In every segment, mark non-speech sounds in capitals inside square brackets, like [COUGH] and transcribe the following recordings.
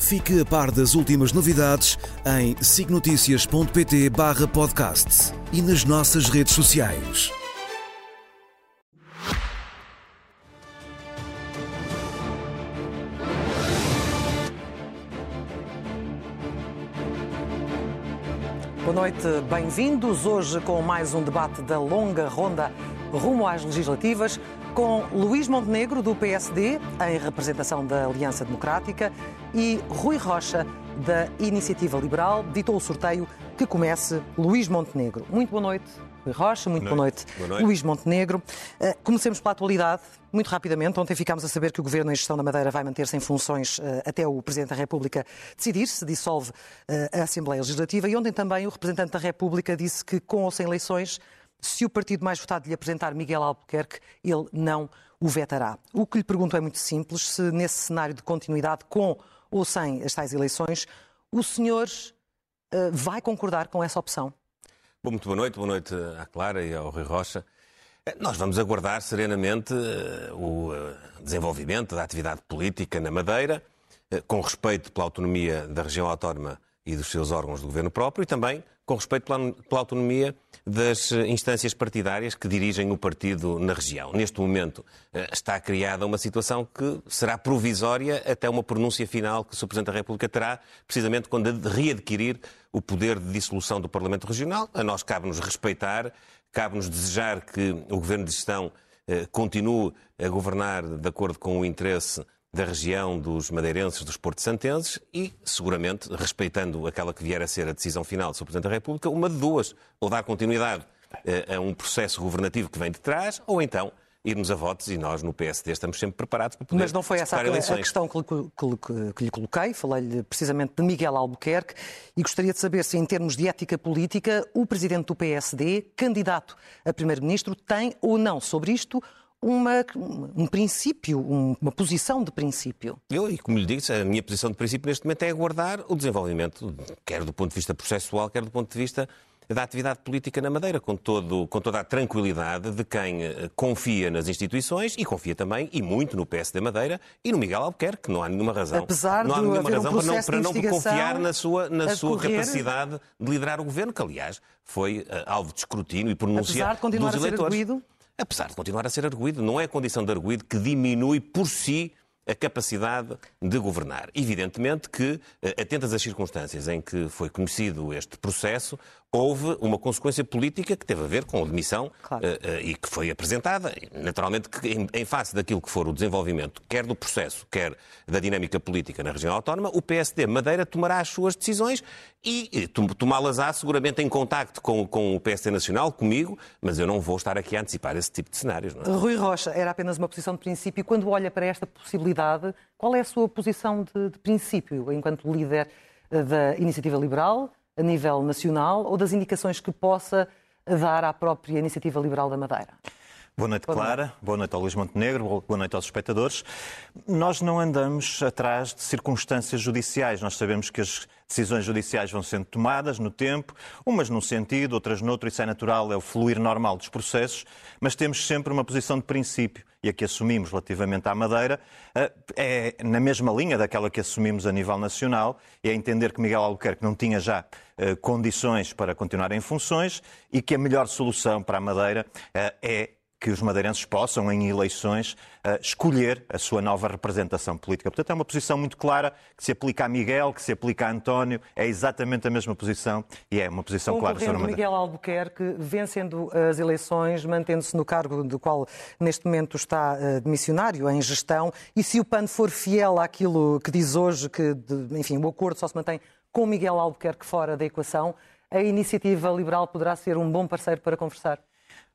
Fique a par das últimas novidades em signoticias.pt barra podcast e nas nossas redes sociais. Boa noite, bem-vindos. Hoje com mais um debate da longa ronda rumo às legislativas, com Luís Montenegro, do PSD, em representação da Aliança Democrática, e Rui Rocha, da Iniciativa Liberal. Ditou o sorteio que comece Luís Montenegro. Muito boa noite, Rui Rocha. Muito boa noite, boa noite. Luís Montenegro. Uh, comecemos pela atualidade, muito rapidamente. Ontem ficámos a saber que o Governo em Gestão da Madeira vai manter-se em funções uh, até o Presidente da República decidir se dissolve uh, a Assembleia Legislativa. E ontem também o Representante da República disse que, com ou sem eleições, se o partido mais votado lhe apresentar Miguel Albuquerque, ele não o vetará. O que lhe pergunto é muito simples: se nesse cenário de continuidade, com ou sem as tais eleições, o senhor uh, vai concordar com essa opção? Bom, muito boa noite, boa noite à Clara e ao Rui Rocha. Eh, nós vamos aguardar serenamente uh, o desenvolvimento da atividade política na Madeira, com respeito pela autonomia da região autónoma e dos seus órgãos de governo próprio e também com respeito pela, pela, autonomia das instâncias partidárias que dirigem o partido na região. Neste momento eh, está criada uma situação que será provisória até uma pronúncia final que o Sr. Presidente da República terá, precisamente quando readquirir o poder de dissolução do Parlamento Regional. A nós cabe-nos respeitar, cabe-nos desejar que o Governo de Gestão eh, continue a governar de acordo com o interesse da região dos madeirenses, dos porto-santenses e, seguramente, respeitando aquela que vier a ser a decisão final do Sr. Presidente da República, uma de duas, ou dar continuidade eh, a um processo governativo que vem de trás, ou então irmos a votos e nós no PSD estamos sempre preparados para poder Mas não foi essa a, a questão que, que, que lhe coloquei, falei-lhe precisamente de Miguel Albuquerque e gostaria de saber se em termos de ética política o Presidente do PSD, candidato a Primeiro-Ministro, tem ou não sobre isto uma, um princípio, uma posição de princípio. Eu, e como lhe disse, a minha posição de princípio neste momento é aguardar o desenvolvimento, quer do ponto de vista processual, quer do ponto de vista da atividade política na Madeira, com, todo, com toda a tranquilidade de quem eh, confia nas instituições e confia também, e muito, no PSD Madeira e no Miguel Albuquerque, que não há nenhuma razão. Apesar não há nenhuma razão um para não, para não confiar na sua, na sua capacidade de liderar o governo, que aliás foi uh, alvo de escrutínio e pronúncia Apesar de continuar dos eleitores. A ser arguído? Apesar de continuar a ser arguído. Não é a condição de arguído que diminui por si a capacidade de governar. Evidentemente que, eh, atentas às circunstâncias em que foi conhecido este processo, houve uma consequência política que teve a ver com a demissão claro. uh, uh, e que foi apresentada. Naturalmente, que em, face daquilo que for o desenvolvimento, quer do processo, quer da dinâmica política na região autónoma, o PSD Madeira tomará as suas decisões e tomá-las-á seguramente em contacto com, com, o PSD Nacional, comigo, mas eu não vou estar aqui a antecipar esse tipo de cenários. É? Rui Rocha, era apenas uma posição de princípio. Quando olha para esta possibilidade, qual é a sua posição de, de princípio enquanto líder eh, da Iniciativa Liberal? a nível nacional ou das indicações que possa dar à própria Iniciativa Liberal da Madeira? Boa noite, boa Clara. Noite. Boa noite ao Luís Montenegro. Boa noite aos espectadores. Nós não andamos atrás de circunstâncias judiciais. Nós sabemos que as decisões judiciais vão sendo tomadas no tempo, umas num sentido, outras noutro. Isso é natural, é o fluir normal dos processos. Mas temos sempre uma posição de princípio. E a que assumimos relativamente à Madeira eh, é na mesma linha daquela que assumimos a nível nacional. E é entender que Miguel Albuquerque não tinha já eh, condições para continuar em funções e que a melhor solução para a Madeira eh, é que os madeirenses possam, em eleições, uh, escolher a sua nova representação política. Portanto, é uma posição muito clara que se aplica a Miguel, que se aplica a António, é exatamente a mesma posição e é uma posição clara sobre a Miguel Albuquerque, vencendo as eleições, mantendo-se no cargo do qual neste momento está uh, missionário em gestão, e se o PAN for fiel àquilo que diz hoje, que, de, enfim, o acordo só se mantém com Miguel Albuquerque fora da equação, a iniciativa liberal poderá ser um bom parceiro para conversar?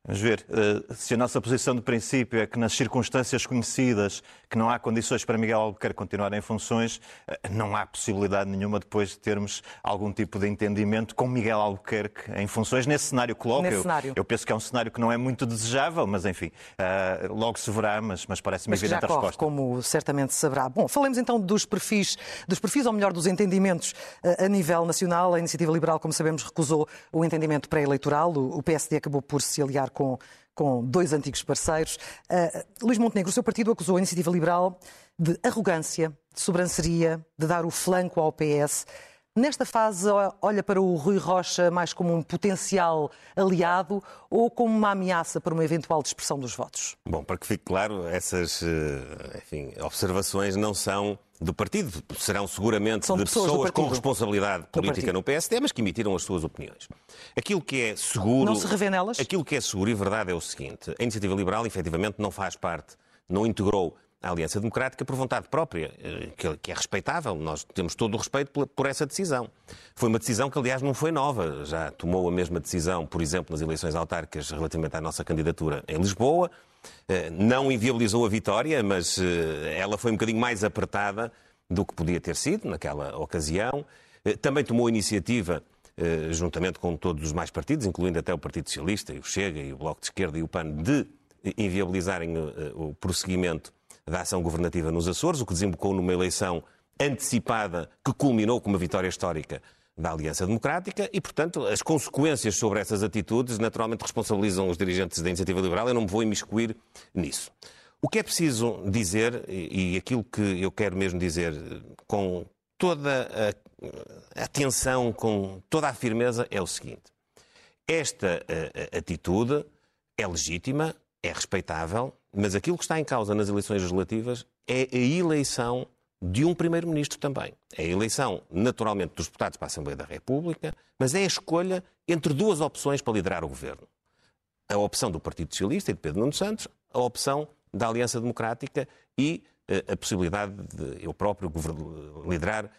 Vamos ver, eh, se a nossa posição de princípio é que nas circunstâncias conhecidas que não há condições para Miguel Albuquerque continuar em funções, eh, não há possibilidade nenhuma depois de termos algum tipo de entendimento com Miguel Albuquerque em funções nesse cenário que coloca. Nesse eu, cenário. eu penso que é um cenário que não é muito desejável, mas enfim, uh, logo se verá, mas, mas parece-me evidente já a corre, resposta. como certamente saberá. Bom, falemos então dos perfis, dos perfis ou melhor dos entendimentos a nível nacional. A Iniciativa Liberal, como sabemos, recusou o entendimento pré-eleitoral. O, o PSD acabou por se aliar com com dois antigos parceiros. Uh, Luís Montenegro, o seu partido acusou a Iniciativa Liberal de arrogância, de sobranceria, de dar o flanco ao PS. Nesta fase, olha para o Rui Rocha mais como um potencial aliado ou como uma ameaça para uma eventual dispersão dos votos? Bom, para que fique claro, essas eh, enfim, observações não são do partido, serão seguramente São de pessoas pessoas com responsabilidade política no PSD, mas que emitiram as suas opiniões. Aquilo que é seguro. Não se revê nelas? Aquilo que é seguro e verdade é o seguinte: a iniciativa liberal, efetivamente, não faz parte, não integrou a Aliança Democrática por vontade própria, eh, que é respeitável. Nós temos todo o respeito por essa decisão. Foi uma decisão que, aliás, não foi nova. Já tomou a mesma decisão, por exemplo, nas eleições autárquicas relativamente à nossa candidatura em Lisboa. Eh, não inviabilizou a vitória, mas eh, ela foi um bocadinho mais apertada do que podia ter sido naquela ocasião. Também tomou iniciativa, juntamente com todos os mais partidos, incluindo até o Partido Socialista, e o Chega, e o Bloco de Esquerda e o PAN, de inviabilizarem o prosseguimento da ação governativa nos Açores, o que desembocou numa eleição antecipada que culminou com uma vitória histórica da Aliança Democrática e, portanto, as consequências sobre essas atitudes naturalmente responsabilizam os dirigentes da Iniciativa Liberal. Eu não me vou imiscuir nisso. O que é preciso dizer, e aquilo que eu quero mesmo dizer com toda a atenção, com toda a firmeza, é o seguinte: esta eh, atitude é legítima, é respeitável, mas aquilo que está em causa nas eleições legislativas é a eleição de um Primeiro-Ministro também. É a eleição, naturalmente, dos deputados para a Assembleia da República, mas é a escolha entre duas opções para liderar o governo. A opção do Partido Socialista e de Pedro Nuno Santos, a opção da Aliança Democrática e uh, a possibilidade de eu próprio liderar uh,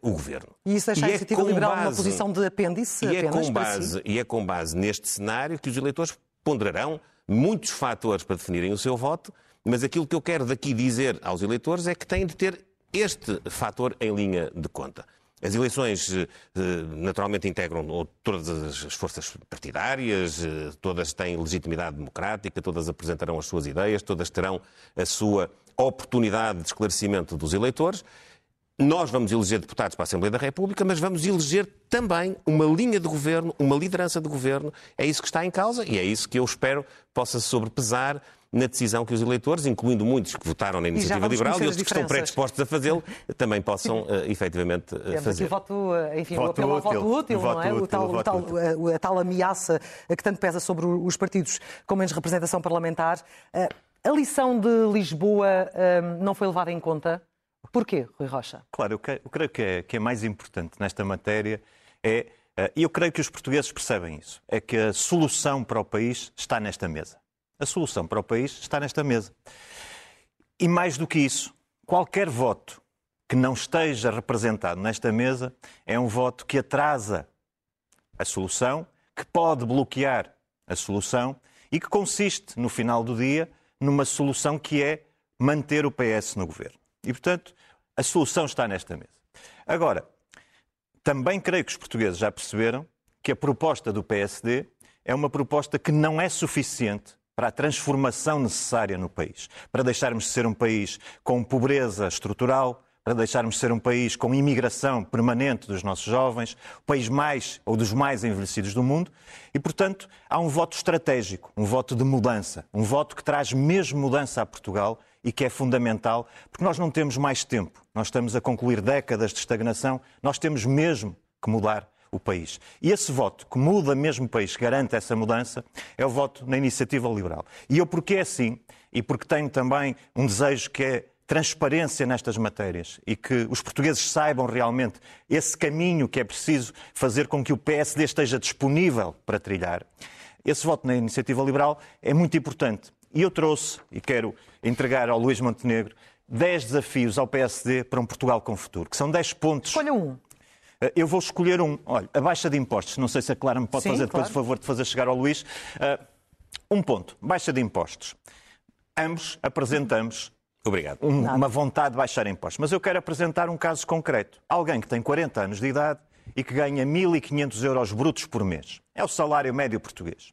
o governo. E isso deixa e a iniciativa é liberal base, numa posição de apêndice e é com base, si? E é com base neste cenário que os eleitores ponderarão muitos fatores para definirem o seu voto, mas aquilo que eu quero daqui dizer aos eleitores é que têm de ter este fator em linha de conta. As eleições eh, naturalmente integram todas as forças partidárias, eh, todas têm legitimidade democrática, todas apresentarão as suas ideias, todas terão a sua oportunidade de esclarecimento dos eleitores. Nós vamos eleger deputados para a Assembleia da República, mas vamos eleger também uma linha de governo, uma liderança de governo. É isso que está em causa e é isso que eu espero possa sobrepesar na decisão que os eleitores, incluindo muitos que votaram na iniciativa liberal e outros que estão predispostos a fazê-lo, também possam uh, efetivamente uh, fazer. Aqui o voto, eh, enfim, voto o apelo ao útil. voto útil, voto não é? Útil, o tal, o tal, a, a tal ameaça que tanto pesa sobre os partidos com menos representação parlamentar. A lição de Lisboa não foi levada em conta? Porquê, Rui Rocha? Claro, eu creio que é, que é mais importante nesta matéria é, e eu creio que os portugueses percebem isso, é que a solução para o país está nesta mesa. A solução para o país está nesta mesa. E mais do que isso, qualquer voto que não esteja representado nesta mesa é um voto que atrasa a solução, que pode bloquear a solução e que consiste, no final do dia, numa solução que é manter o PS no governo. E, portanto, a solução está nesta mesa. Agora, também creio que os portugueses já perceberam que a proposta do PSD é uma proposta que não é suficiente para a transformação necessária no país, para deixarmos de ser um país com pobreza estrutural, para deixarmos de ser um país com imigração permanente dos nossos jovens, o país mais ou dos mais envelhecidos do mundo, e, portanto, há um voto estratégico, um voto de mudança, um voto que traz mesmo mudança a Portugal e que é fundamental, porque nós não temos mais tempo. Nós estamos a concluir décadas de estagnação, nós temos mesmo que mudar o país. E esse voto que muda mesmo o país, que garante essa mudança, é o voto na iniciativa liberal. E eu, porque é assim, e porque tenho também um desejo que é transparência nestas matérias e que os portugueses saibam realmente esse caminho que é preciso fazer com que o PSD esteja disponível para trilhar. Esse voto na iniciativa liberal é muito importante. E eu trouxe, e quero entregar ao Luís Montenegro, 10 desafios ao PSD para um Portugal com futuro, que são 10 pontos. Escolha um. Eh, eu vou escolher um. Olha, a baixa de impostos. Não sei se a Clara me pode Sim, fazer depois claro. o favor de fazer chegar ao Luís. Uh, Um ponto, baixa de impostos. Ambos apresentamos Obrigado. um, uma vontade de baixar impostos. Mas eu quero apresentar um caso concreto. Alguém que tem 40 anos de idade e que ganha 1.500 euros brutos por mês. É o salário médio português.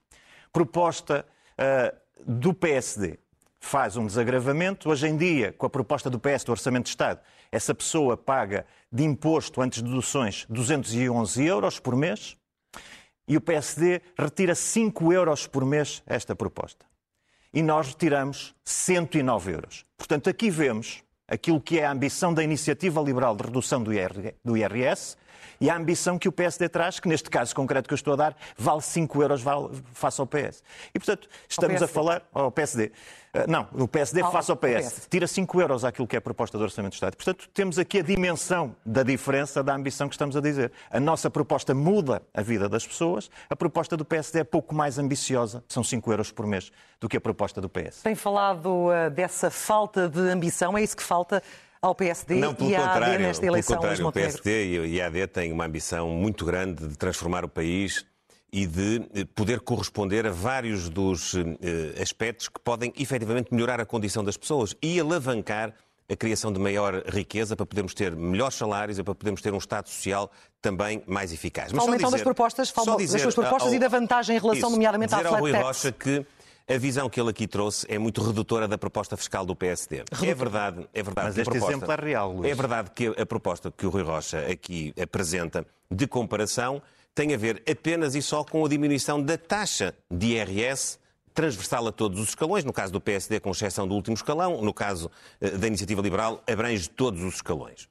Proposta uh, do PSD faz um desagravamento. Hoje em dia, com a proposta do PS do Orçamento de Estado, essa pessoa paga de imposto antes de deduções 211 euros por mês e o PSD retira 5 euros por mês esta proposta. E nós retiramos 109 euros. Portanto, aqui vemos aquilo que é a ambição da iniciativa liberal de redução do IRS e a ambição que o PSD traz, que neste caso concreto que eu estou a dar, vale 5 euros vale, face ao PS. E, portanto, estamos a falar ao PSD. Uh, não, o PSD ao, face ao PS. PS. Tira 5 euros àquilo que é a proposta do Orçamento do Estado. Portanto, temos aqui a dimensão da diferença da ambição que estamos a dizer. A nossa proposta muda a vida das pessoas, a proposta do PSD é pouco mais ambiciosa, são 5 euros por mês, do que a proposta do PS. Tem falado uh, dessa falta de ambição, é isso que falta ao PSD não, e à AD nesta eleição. Pelo contrário, o PSD e a AD têm uma ambição muito grande de transformar o país e de eh, poder corresponder a vários dos eh, aspectos que podem efetivamente melhorar a condição das pessoas e alavancar a criação de maior riqueza para podermos ter melhores salários e para podermos ter um Estado social também mais eficaz. Mas então das propostas, fala das suas propostas ao, e da vantagem em relação, isso, nomeadamente, à flat ao Rui Rocha que a visão que ele aqui trouxe é muito redutora da proposta fiscal do PSD. É verdade, é verdade. Mas que este proposta, exemplo é real, Luís. É verdade que a proposta que o Rui Rocha aqui apresenta de comparação tem a ver apenas e só com a diminuição da taxa de IRS transversal a todos os escalões, no caso do PSD, com exceção do último escalão, no caso eh, da Iniciativa Liberal, abrange todos os escalões.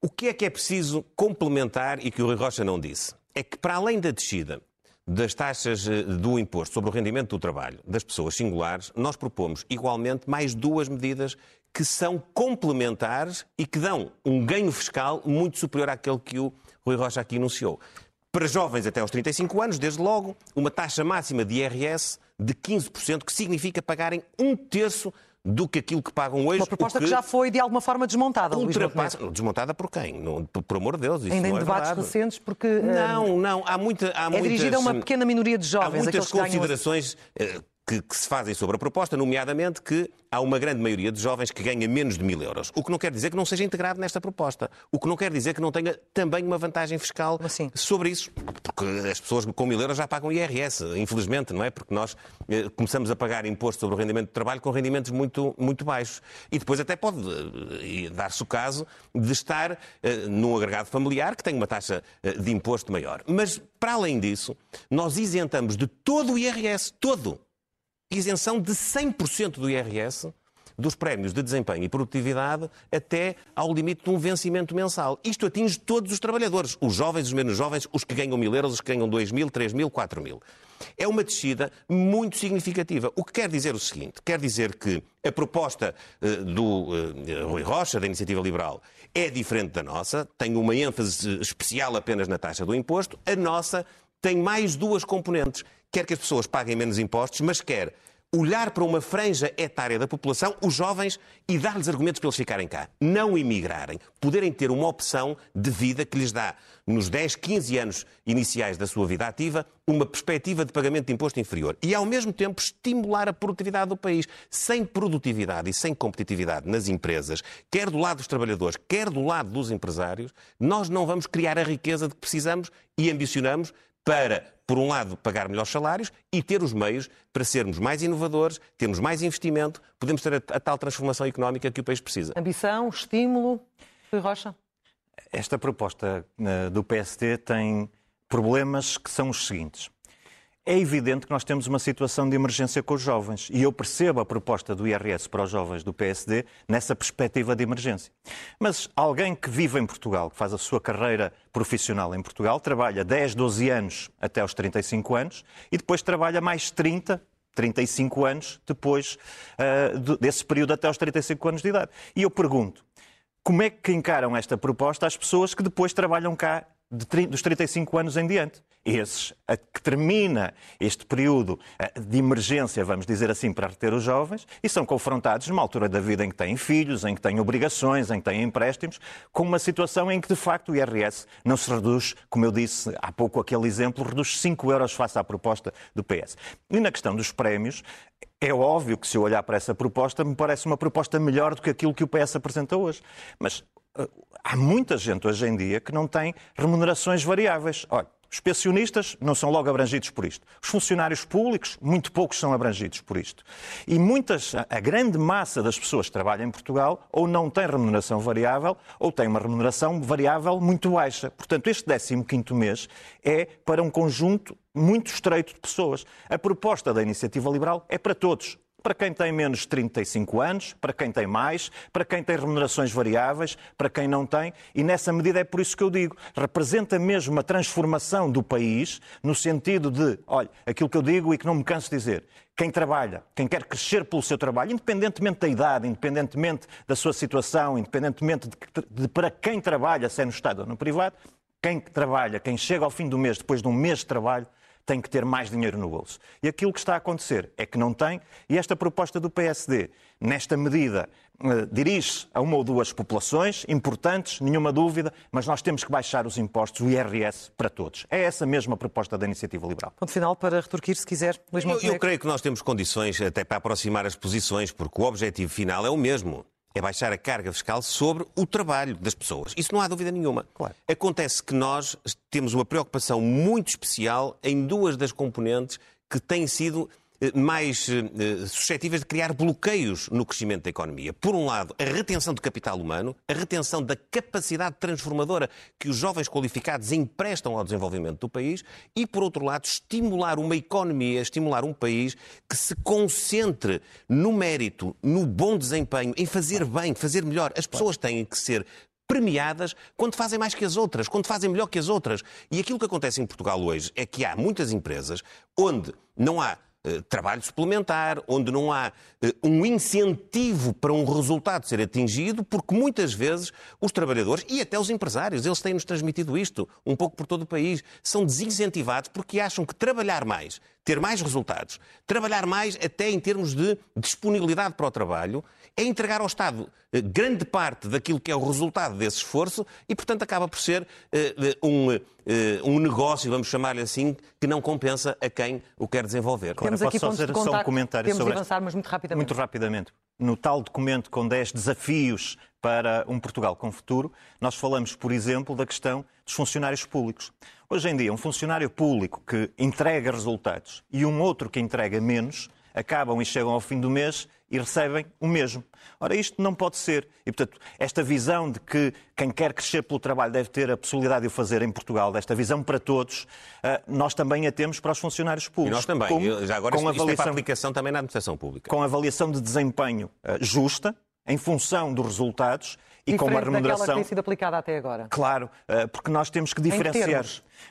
O que é que é preciso complementar e que o Rui Rocha não disse? É que, para além da descida das taxas eh, do imposto sobre o rendimento do trabalho das pessoas singulares, nós propomos igualmente mais duas medidas que são complementares e que dão um ganho fiscal muito superior àquele que o Rui Rocha aqui anunciou. Para jovens até aos 35 anos, desde logo, uma taxa máxima de IRS de 15%, que significa pagarem um terço do que aquilo que pagam hoje. Uma proposta que... que, já foi de alguma forma desmontada. Ultrapassa... Desmontada por quem? Não, por, por amor de Deus. Isso Ainda em é debates verdade. recentes, porque. Não, não. Há muita. Há é muitas, dirigida a uma pequena minoria de jovens. Há muitas considerações. Ganham... Que, que, se fazem sobre a proposta, nomeadamente que há uma grande maioria de jovens que ganha menos de mil euros. O que não quer dizer que não seja integrado nesta proposta. O que não quer dizer que não tenha também uma vantagem fiscal assim? sobre isso. Porque as pessoas com mil euros já pagam IRS, infelizmente, não é? Porque nós eh, começamos a pagar imposto sobre o rendimento de trabalho com rendimentos muito, muito baixos. E depois até pode eh, dar-se o caso de estar eh, num agregado familiar que tem uma taxa eh, de imposto maior. Mas, para além disso, nós isentamos de todo o IRS, todo, isenção de 100% do IRS dos prémios de desempenho e produtividade até ao limite de um vencimento mensal. Isto atinge todos os trabalhadores, os jovens, os menos jovens, os que ganham mil euros, os que ganham dois mil, três mil, quatro mil. É uma descida muito significativa. O que quer dizer o seguinte: quer dizer que a proposta uh, do uh, Rui Rocha, da Iniciativa Liberal, é diferente da nossa, tem uma ênfase especial apenas na taxa do imposto. A nossa tem mais duas componentes. Quer que as pessoas paguem menos impostos, mas quer olhar para uma franja etária da população, os jovens, e dar-lhes argumentos para eles ficarem cá. Não emigrarem. Poderem ter uma opção de vida que lhes dá, nos 10, 15 anos iniciais da sua vida ativa, uma perspectiva de pagamento de imposto inferior. E, ao mesmo tempo, estimular a produtividade do país. Sem produtividade e sem competitividade nas empresas, quer do lado dos trabalhadores, quer do lado dos empresários, nós não vamos criar a riqueza de que precisamos e ambicionamos para, por um lado, pagar melhores salários e ter os meios para sermos mais inovadores, termos mais investimento, podemos ter a, a tal transformação económica que o país precisa. Ambição, estímulo, Rui Rocha? Esta proposta uh, do PSD tem problemas que são os seguintes. É evidente que nós temos uma situação de emergência com os jovens e eu percebo a proposta do IRS para os jovens do PSD nessa perspectiva de emergência. Mas alguém que vive em Portugal, que faz a sua carreira profissional em Portugal, trabalha 10, 12 anos até aos 35 anos e depois trabalha mais 30, 35 anos depois uh, desse período até aos 35 anos de idade. E eu pergunto, como é que encaram esta proposta as pessoas que depois trabalham cá dos 35 anos em diante. Esses, a que termina este período eh, de emergência, vamos dizer assim, para reter os jovens, e são confrontados numa altura da vida em que têm filhos, em que têm obrigações, em que têm empréstimos, com uma situação em que, de facto, o IRS não se reduz, como eu disse há pouco aquele exemplo, reduz 5 euros face à proposta do PS. E na questão dos prémios, é óbvio que se eu olhar para essa proposta, me parece uma proposta melhor do que aquilo que o PS apresenta hoje. Mas há muita gente hoje em dia que não tem remunerações variáveis. Olha, os pensionistas não são logo abrangidos por isto. Os funcionários públicos, muito poucos são abrangidos por isto. E muitas, a grande massa das pessoas que trabalham em Portugal ou não tem remuneração variável ou tem uma remuneração variável muito baixa. Portanto, este 15º mês é para um conjunto muito estreito de pessoas. A proposta da Iniciativa Liberal é para todos para quem tem menos de 35 anos, para quem tem mais, para quem tem remunerações variáveis, para quem não tem, e nessa medida é por isso que eu digo, representa mesmo uma transformação do país, no sentido de, olha, aquilo que eu digo e que não me canso de dizer, quem trabalha, quem quer crescer pelo seu trabalho, independentemente da idade, independentemente da sua situação, independentemente de, de para quem trabalha, se é no Estado ou no privado, quem trabalha, quem chega ao fim do mês, depois de um mês de trabalho, tem que ter mais dinheiro no bolso. E aquilo que está a acontecer é que não tem, e esta proposta do PSD, nesta medida, eh, dirige-se a uma ou duas populações importantes, nenhuma dúvida, mas nós temos que baixar os impostos, o IRS, para todos. É essa mesma proposta da Iniciativa Liberal. Ponto final para retorquir, se quiser, Luís eu, eu creio que nós temos condições até para aproximar as posições, porque o objetivo final é o mesmo é baixar a carga fiscal sobre o trabalho das pessoas. Isso não há dúvida nenhuma. Claro. Acontece que nós temos uma preocupação muito especial em duas das componentes que têm sido mais uh, suscetíveis de criar bloqueios no crescimento da economia. Por um lado, a retenção de capital humano, a retenção da capacidade transformadora que os jovens qualificados emprestam ao desenvolvimento do país e, por outro lado, estimular uma economia, estimular um país que se concentre no mérito, no bom desempenho, em fazer bem, fazer melhor. As pessoas têm que ser premiadas quando fazem mais que as outras, quando fazem melhor que as outras. E aquilo que acontece em Portugal hoje é que há muitas empresas onde não há eh, trabalho suplementar, onde não há eh, um incentivo para um resultado ser atingido, porque muitas vezes os trabalhadores e até os empresários, eles têm-nos transmitido isto um pouco por todo o país, são desincentivados porque acham que trabalhar mais, ter mais resultados, trabalhar mais até em termos de disponibilidade para o trabalho, é entregar ao Estado eh, grande parte daquilo que é o resultado desse esforço e, portanto, acaba por ser uh, um, uh, um negócio, vamos chamar-lhe assim, que não compensa a quem o quer desenvolver. Claro, Temos aqui posso fazer só um comentário Temos sobre de avançar, mas muito rapidamente. Muito rapidamente. No tal documento com 10 desafios para um Portugal com futuro, nós falamos, por exemplo, da questão dos funcionários públicos. Hoje em dia, um funcionário público que entrega resultados e um outro que entrega menos acabam e chegam ao fim do mês e recebem o mesmo. Ora, isto não pode ser. E, portanto, esta visão de que quem quer crescer pelo trabalho deve ter a possibilidade de o fazer em Portugal, desta visão para todos, eh, nós também a temos para os funcionários públicos. E nós também. Com, Já agora, com isto, avaliação, isto é aplicação também na administração pública. Com avaliação de desempenho eh, justa, em função dos resultados e com uma remuneração. que tem sido aplicada até agora. Claro, eh, porque nós temos que diferenciar.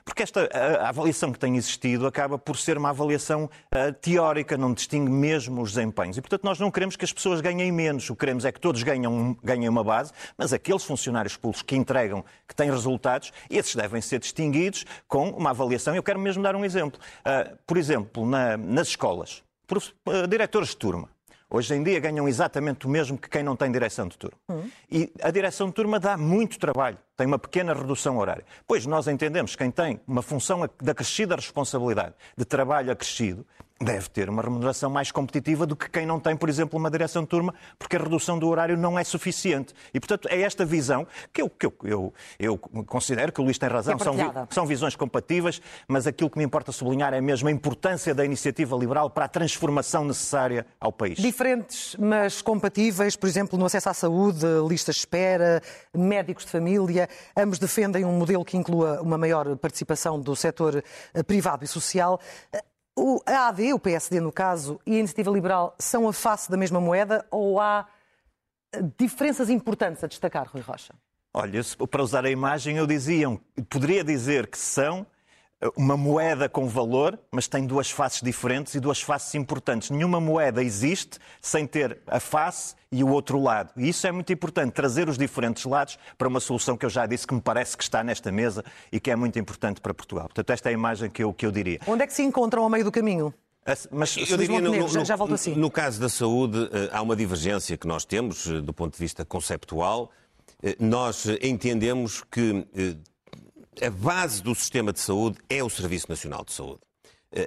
Porque esta a avaliação que tem existido acaba por ser uma avaliação uh, teórica, não distingue mesmo os desempenhos. E, portanto, nós não queremos que as pessoas ganhem menos. O que queremos é que todos ganhem, ganhem uma base, mas aqueles funcionários públicos que entregam, que têm resultados, esses devem ser distinguidos com uma avaliação. Eu quero mesmo dar um exemplo. Uh, por exemplo, na, nas escolas, por, uh, diretores de turma. Hoje em dia ganham exatamente o mesmo que quem não tem direção de turma. Uhum. E a direção de turma dá muito trabalho, tem uma pequena redução horária. Pois nós entendemos que quem tem uma função da crescida responsabilidade de trabalho acrescido deve ter uma remuneração mais competitiva do que quem não tem, por exemplo, uma direção de turma, porque a redução do horário não é suficiente. E, portanto, é esta visão que eu, que eu, eu, eu considero que o Luís tem razão, é são, são visões compatíveis, mas aquilo que me importa sublinhar é mesmo a importância da iniciativa liberal para a transformação necessária ao país. Diferentes, mas compatíveis, por exemplo, no acesso à saúde, listas de espera, médicos de família, ambos defendem um modelo que inclua uma maior participação do setor eh, privado e social. O, a AD, o PSD no caso, e a Iniciativa Liberal são a face da mesma moeda ou há eh, diferenças importantes a destacar, Rui Rocha? Olha, para usar a imagem, eu dizia, poderia dizer que são, uma moeda com valor, mas tem duas faces diferentes e duas faces importantes. Nenhuma moeda existe sem ter a face e o outro lado. E isso é muito importante, trazer os diferentes lados para uma solução que eu já disse que me parece que está nesta mesa e que é muito importante para Portugal. Portanto, esta é a imagem que eu, que eu diria. Onde é que se encontram ao meio do caminho? Mas eu diria, no, no, já volto assim. no caso da saúde, eh, há uma divergência que nós temos eh, do ponto de vista conceptual. Eh, nós entendemos que a base do sistema de saúde é o Serviço Nacional de Saúde.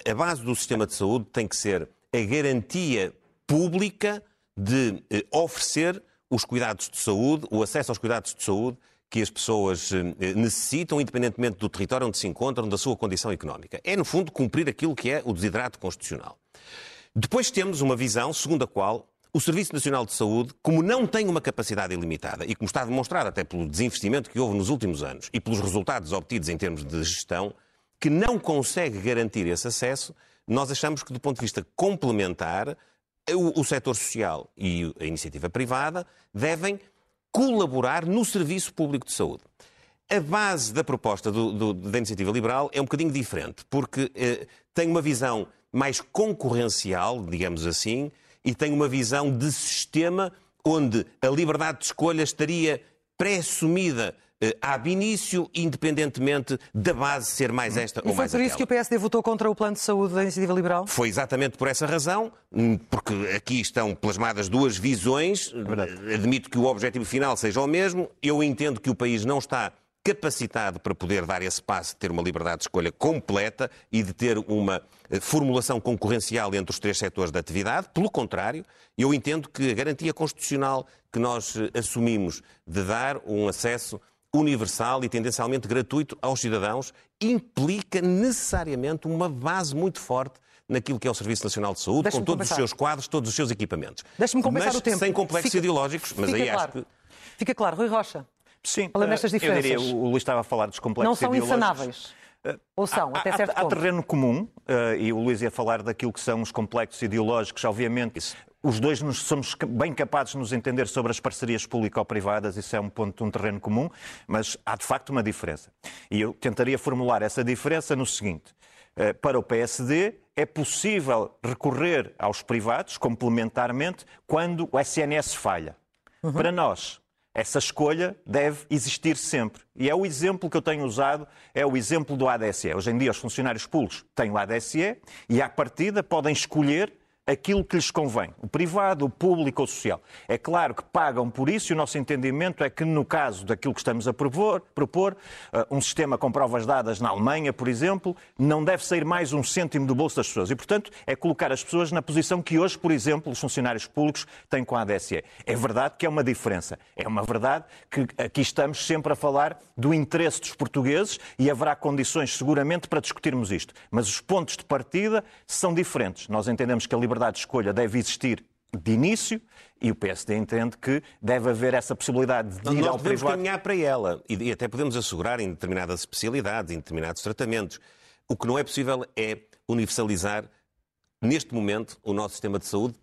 A base do sistema de saúde tem que ser a garantia pública de eh, oferecer os cuidados de saúde, o acesso aos cuidados de saúde que as pessoas eh, necessitam, independentemente do território onde se encontram, da sua condição económica. É, no fundo, cumprir aquilo que é o desidrato constitucional. Depois temos uma visão segundo a qual o Serviço Nacional de Saúde, como não tem uma capacidade ilimitada e como está demonstrado até pelo desinvestimento que houve nos últimos anos e pelos resultados obtidos em termos de gestão, que não consegue garantir esse acesso, nós achamos que, do ponto de vista complementar, o, o setor social e a iniciativa privada devem colaborar no serviço público de saúde. A base da proposta do, do, da iniciativa liberal é um bocadinho diferente, porque eh, tem uma visão mais concorrencial, digamos assim, e tem uma visão de sistema onde a liberdade de escolha estaria pré-assumida eh, ab início, independentemente da base ser mais esta e ou mais aquela. foi por isso que o PSD votou contra o plano de saúde da Iniciativa Liberal? Foi exatamente por essa razão, hum, porque aqui estão plasmadas duas visões. É Admito que o objetivo final seja o mesmo. Eu entendo que o país não está capacitado para poder dar esse passo de ter uma liberdade de escolha completa e de ter uma eh, formulação concorrencial entre os três setores da atividade. Pelo contrário, eu entendo que a garantia constitucional que nós eh, assumimos de dar um acesso universal e tendencialmente gratuito aos cidadãos implica necessariamente uma base muito forte naquilo que é o Serviço Nacional de Saúde, com todos os seus quadros, todos os seus equipamentos. Deixe-me compensar mas o tempo. sem complexos Fica... ideológicos, mas aí claro. acho que... Fica claro. Rui Rocha. Sim, Falando nestas diferenças. eu diria, o Luís estava a falar dos complexos Não são ideológicos. insanáveis. Ou são, há, até certo há, ponto. Há terreno comum, uh, e o Luís ia falar daquilo que são os complexos ideológicos, obviamente. Isso. Os dois nos, somos bem capazes de nos entender sobre as parcerias público-privadas, isso é um ponto, um terreno comum, mas há de facto uma diferença. E eu tentaria formular essa diferença no seguinte: para o PSD, é possível recorrer aos privados complementarmente quando o SNS falha. Uhum. Para nós, essa escolha deve existir sempre. E é o exemplo que eu tenho usado, é o exemplo do ADSE. Hoje em dia, os funcionários públicos têm o ADSE e, à partida, podem escolher aquilo que lhes convém, o privado, o público ou o social. É claro que pagam por isso e o nosso entendimento é que, no caso daquilo que estamos a propor, propor uh, um sistema com provas dadas na Alemanha, por exemplo, não deve sair mais um cêntimo do bolso das pessoas. E, portanto, é colocar as pessoas na posição que hoje, por exemplo, os funcionários públicos têm com a ADSE. É verdade que é uma diferença. É uma verdade que aqui estamos sempre a falar do interesse dos portugueses e haverá condições, seguramente, para discutirmos isto. Mas os pontos de partida são diferentes. Nós entendemos que a liberdade liberdade de escolha deve existir de início e o PSD entende que deve haver essa possibilidade de ir Nós ao podemos privado. caminhar para ela e até podemos assegurar em determinadas especialidades, em determinados tratamentos. O que não é possível é universalizar neste momento, o nosso sistema de saúde,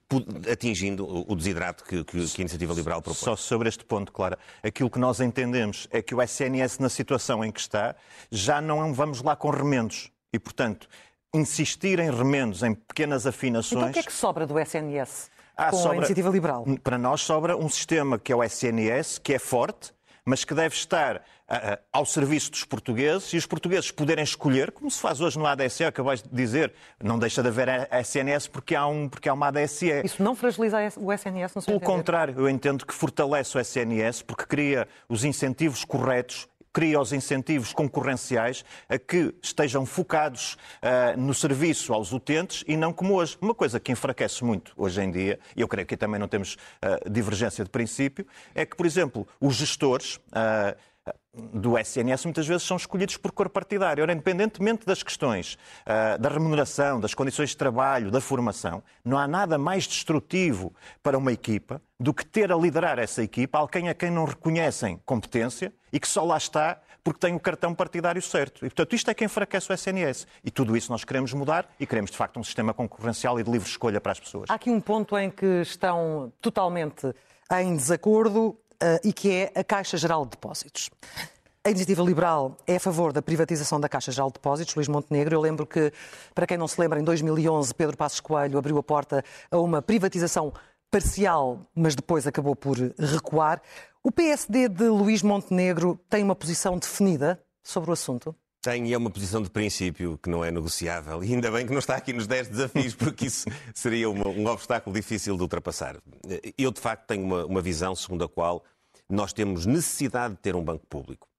atingindo o desidrato que, que, a Iniciativa Liberal propõe. Só sobre este ponto, Clara. Aquilo que nós entendemos é que o SNS, na situação em que está, já não vamos lá com remendos. E, portanto, insistir em remendos, em pequenas afinações. Então o que é que sobra do SNS ah, com sobra, a iniciativa liberal? Para nós sobra um sistema que é o SNS, que é forte, mas que deve estar uh, ao serviço dos portugueses e os portugueses poderem escolher, como se faz hoje no ADSE, acabais de dizer, não deixa de haver SNS porque há, um, porque há uma ADSE. Isso não fragiliza o SNS, não Pelo contrário, eu entendo que fortalece o SNS porque cria os incentivos corretos cria os incentivos concorrenciais a que estejam focados uh, no serviço aos utentes e não como hoje. Uma coisa que enfraquece muito hoje em dia, e eu creio que também não temos uh, divergência de princípio, é que, por exemplo, os gestores. Uh, do SNS muitas vezes são escolhidos por cor partidária. Ora, independentemente das questões uh, da remuneração, das condições de trabalho, da formação, não há nada mais destrutivo para uma equipa do que ter a liderar essa equipa alguém a quem não reconhecem competência e que só lá está porque tem o cartão partidário certo. E, portanto, isto é que enfraquece o SNS. E tudo isso nós queremos mudar e queremos, de facto, um sistema concorrencial e de livre escolha para as pessoas. Há aqui um ponto em que estão totalmente em desacordo e que é a Caixa Geral de Depósitos. a Iniciativa Liberal é a favor da privatização da Caixa Geral de Depósitos, Luís Montenegro. Eu lembro que, para quem não se lembra, em 2011, Pedro Passos Coelho abriu a porta a uma privatização parcial, mas depois acabou por recuar. O PSD de Luís Montenegro tem uma posição definida sobre o assunto? Tem, e é uma posição de princípio que não é negociável. E ainda bem que não está aqui nos 10 desafios, [LAUGHS] porque isso seria uma, um obstáculo difícil de ultrapassar. Eu, de facto, tenho uma, uma visão segundo a qual nós temos necessidade de ter um banco público.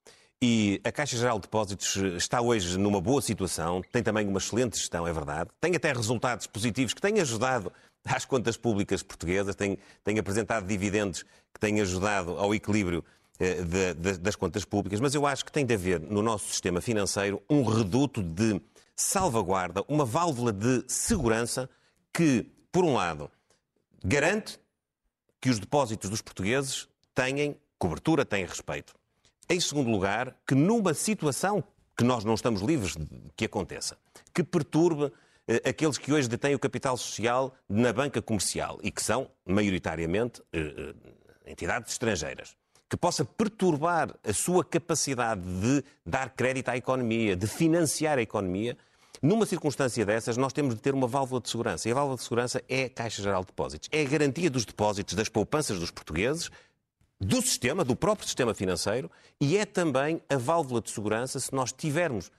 E a Caixa Geral de Depósitos está hoje numa boa situação, tem também uma excelente gestão, é verdade, tem até resultados positivos que têm ajudado às contas públicas portuguesas, tem, tem apresentado dividendos que têm ajudado ao equilíbrio das contas públicas, mas eu acho que tem de haver no nosso sistema financeiro um reduto de salvaguarda, uma válvula de segurança que, por um lado, garante que os depósitos dos portugueses tenham cobertura, têm respeito. Em segundo lugar, que numa situação que nós não estamos livres de que aconteça, que perturbe eh, aqueles que hoje detêm o capital social na banca comercial e que são, maioritariamente, eh, eh, entidades estrangeiras, que possa perturbar a sua capacidade de dar crédito à economia, de financiar a economia, numa circunstância dessas, nós temos de ter uma válvula de segurança. E a válvula de segurança é a Caixa Geral de Depósitos. É a garantia dos depósitos das poupanças dos portugueses, do sistema, do próprio sistema financeiro, e é também a válvula de segurança se nós tivermos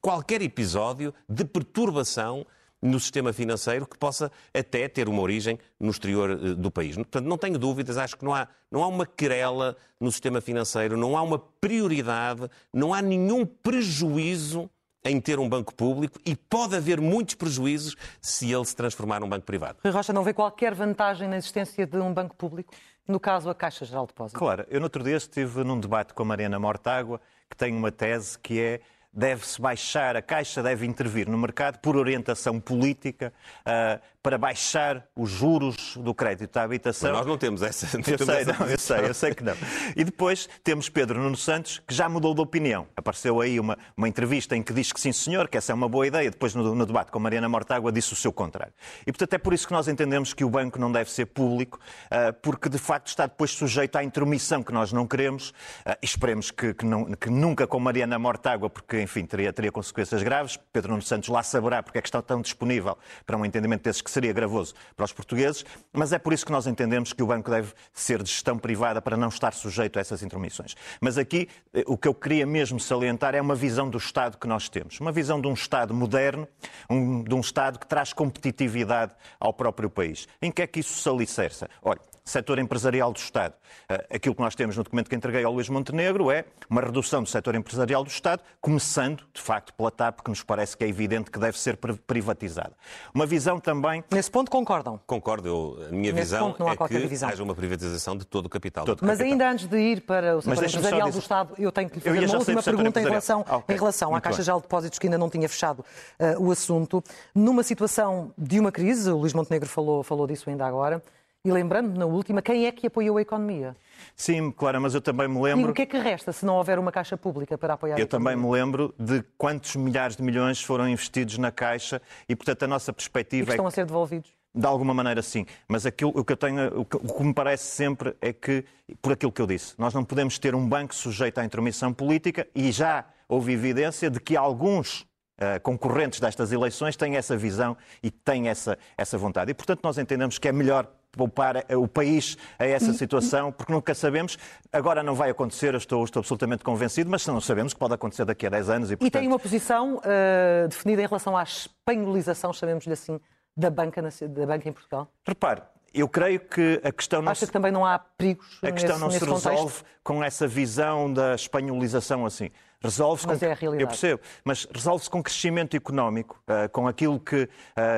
qualquer episódio de perturbação no sistema financeiro que possa até ter uma origem no exterior eh, do país. Portanto, não tenho dúvidas, acho que não há, não há uma querela no sistema financeiro, não há uma prioridade, não há nenhum prejuízo em ter um banco público e pode haver muitos prejuízos se ele se transformar num banco privado. Rui Rocha, não vê qualquer vantagem na existência de um banco público? No caso, a Caixa Geral de Depósitos. Claro, eu no outro dia estive num debate com a Mariana Mortágua, que tem uma tese que é deve-se baixar, a Caixa deve intervir no mercado por orientação política uh, para baixar os juros do crédito à habitação. Mas nós não temos essa. Não eu, temos sei, essa não, eu sei, eu sei que não. E depois temos Pedro Nuno Santos, que já mudou de opinião. Apareceu aí uma, uma entrevista em que diz que sim, senhor, que essa é uma boa ideia. Depois, no, no debate com a Mariana Mortágua, disse o seu contrário. E, portanto, é por isso que nós entendemos que o banco não deve ser público, uh, porque, de facto, está depois sujeito à intromissão que nós não queremos. Uh, esperemos que, que, não, que nunca com Mariana Mortágua, porque, enfim, teria, teria consequências graves. Pedro Nuno Santos lá saberá porque é que está tão disponível para um entendimento desses que seria gravoso para os portugueses, mas é por isso que nós entendemos que o banco deve ser de gestão privada para não estar sujeito a essas intromissões. Mas aqui eh, o que eu queria mesmo salientar é uma visão do Estado que nós temos. Uma visão de um Estado moderno, um, de um Estado que traz competitividade ao próprio país. Em que é que isso se alicerça? Olha, setor empresarial do Estado. Eh, aquilo que nós temos no documento que entreguei ao Luís Montenegro é uma redução do setor empresarial do Estado, começando, de facto, pela TAP, que nos parece que é evidente que deve ser privatizada. Uma visão também... Nesse ponto concordam? Concordo. Eu, a minha Nesse visão é que divisão. haja uma privatização de todo o capital. Todo Mas capital. ainda antes de ir para o setor empresarial dizer... do Estado, eu tenho que lhe fazer uma última pergunta em relação, ah, okay. em relação à Caixa Geral de Depósitos, que ainda não tinha fechado uh, o assunto. Numa situação de uma crise, o Luís Montenegro falou, falou disso ainda agora, e lembrando, na última, quem é que apoiou a economia? Sim, claro, mas eu também me lembro. E o que é que resta se não houver uma caixa pública para apoiar Eu a também me lembro de quantos milhares de milhões foram investidos na Caixa e, portanto, a nossa perspectiva. E que estão é a ser devolvidos? De alguma maneira, sim. Mas aquilo, o, que eu tenho, o, que, o que me parece sempre é que, por aquilo que eu disse, nós não podemos ter um banco sujeito à intromissão política e já houve evidência de que alguns Uh, concorrentes destas eleições têm essa visão e têm essa, essa vontade. E, portanto, nós entendemos que é melhor poupar o país a essa situação, porque nunca sabemos. Agora não vai acontecer, eu estou, estou absolutamente convencido, mas não sabemos que pode acontecer daqui a 10 anos. E, portanto... e tem uma posição uh, definida em relação à espanholização, chamemos-lhe assim, da banca, da banca em Portugal? Repare, eu creio que a questão não Acha que também não há perigos A questão nesse, não se resolve contexto? com essa visão da espanholização assim. Resolve-se com. É a realidade. Eu percebo, mas resolve-se com crescimento económico, uh, com aquilo que uh,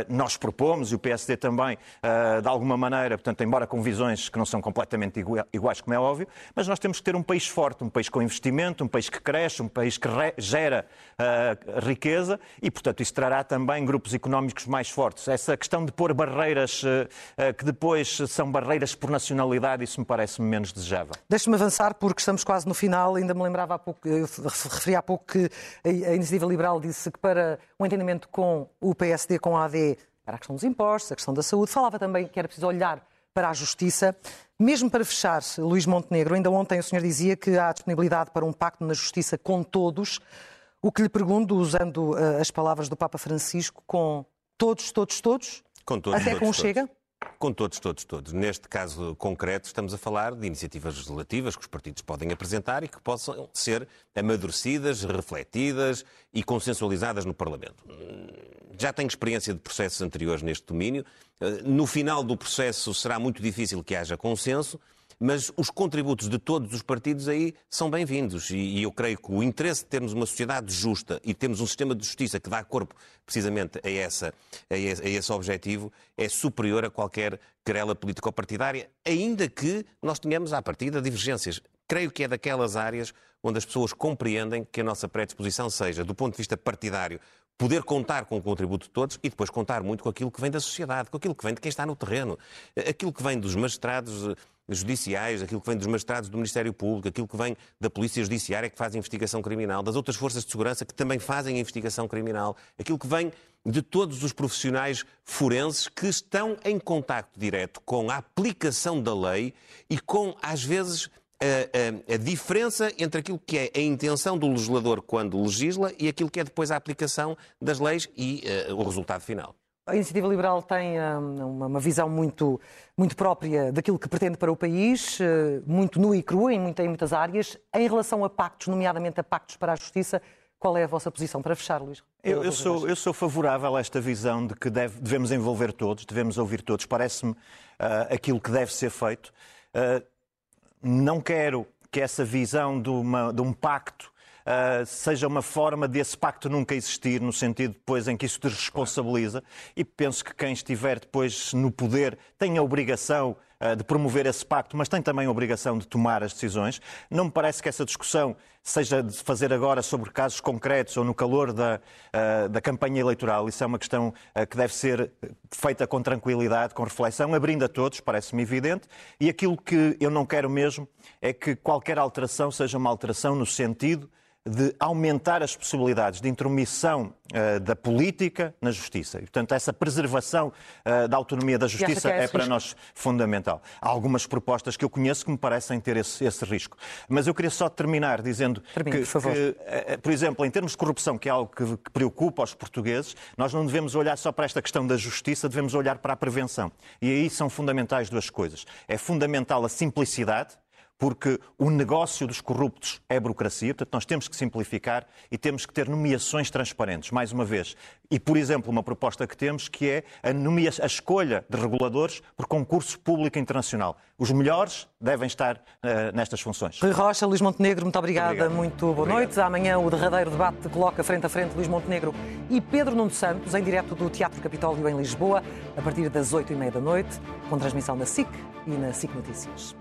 nós propomos e o PSD também, uh, de alguma maneira, portanto, embora com visões que não são completamente iguais, como é óbvio, mas nós temos que ter um país forte, um país com investimento, um país que cresce, um país que gera riqueza e, portanto, isso trará também grupos económicos mais fortes. Essa questão de pôr barreiras que depois são barreiras por nacionalidade, isso me parece menos desejável. Deixe-me avançar, porque estamos quase no final, ainda me lembrava há pouco, eu referi há pouco que a Iniciativa Liberal disse que para o um entendimento com o PSD, com a AD, era a questão dos impostos, a questão da saúde. Falava também que era preciso olhar para a justiça. Mesmo para fechar, Luís Montenegro, ainda ontem o senhor dizia que há disponibilidade para um pacto na justiça com todos. O que lhe pergunto, usando uh, as palavras do Papa Francisco, com todos, todos, todos? Com todos, Até todos, com o todos. Chega? Com todos, todos, todos. Neste caso concreto, estamos a falar de iniciativas legislativas que os partidos podem apresentar e que possam ser amadurecidas, refletidas e consensualizadas no Parlamento. Já tenho experiência de processos anteriores neste domínio. No final do processo será muito difícil que haja consenso, mas os contributos de todos os partidos aí são bem-vindos. E, eu creio que o interesse de termos uma sociedade justa e termos um sistema de justiça que dá corpo precisamente a, essa, a, esse, a esse objetivo é superior a qualquer querela político-partidária, ainda que nós tenhamos à partida divergências. Creio que é daquelas áreas onde as pessoas compreendem que a nossa predisposição seja, do ponto de vista partidário, poder contar com o contributo de todos e depois contar muito com aquilo que vem da sociedade, com aquilo que vem de quem está no terreno, aquilo que vem dos magistrados judiciais, aquilo que vem dos magistrados do Ministério Público, aquilo que vem da Polícia Judiciária que faz investigação criminal, das outras forças de segurança que também fazem investigação criminal, aquilo que vem de todos os profissionais forenses que estão em contacto direto com a aplicação da lei e com, às vezes, a, a, a, diferença entre aquilo que é a intenção do legislador quando legisla e aquilo que é depois a aplicação das leis e uh, o resultado final. A Iniciativa Liberal tem uma, uma, visão muito, muito própria daquilo que pretende para o país, eh, muito nua e crua em, muita, em muitas áreas. Em relação a pactos, nomeadamente a pactos para a justiça, qual é a vossa posição? Para fechar, Luís. Eu, eu, sou, eu sou, favorável a esta visão de que deve, devemos envolver todos, devemos ouvir todos. Parece-me uh, aquilo que deve ser feito. Uh, não quero que essa visão de, uma, de um pacto uh, seja uma forma desse pacto nunca existir, no sentido depois em que isso desresponsabiliza. E penso que quem estiver depois no poder tem a obrigação de promover esse pacto, mas tem também a obrigação de tomar as decisões. Não me parece que essa discussão seja de fazer agora sobre casos concretos ou no calor da, uh, da campanha eleitoral. Isso é uma questão que deve ser feita com tranquilidade, com reflexão, abrindo a todos, parece-me evidente. E aquilo que eu não quero mesmo é que qualquer alteração seja uma alteração no sentido de aumentar as possibilidades de intromissão uh, da política na justiça. E, portanto, essa preservação uh, da autonomia da justiça é, é para nós fundamental. Há algumas propostas que eu conheço que me parecem ter esse, esse risco. Mas eu queria só terminar dizendo Termine, que, por, favor. que uh, por exemplo, em termos de corrupção, que é algo que, que preocupa os portugueses, nós não devemos olhar só para esta questão da justiça, devemos olhar para a prevenção. E aí são fundamentais duas coisas. É fundamental a simplicidade, porque o negócio dos corruptos é burocracia, portanto, nós temos que simplificar e temos que ter nomeações transparentes, mais uma vez. E, por exemplo, uma proposta que temos que é a, nomea a escolha de reguladores por concurso público internacional. Os melhores devem estar uh, nestas funções. Rui Rocha, Luís Montenegro, muito obrigada, Obrigado. muito boa Obrigado. noite. Amanhã o derradeiro debate coloca frente a frente Luís Montenegro e Pedro Nuno Santos, em direto do Teatro Capitólio em Lisboa, a partir das oito e meia da noite, com transmissão na SIC e na SIC Notícias.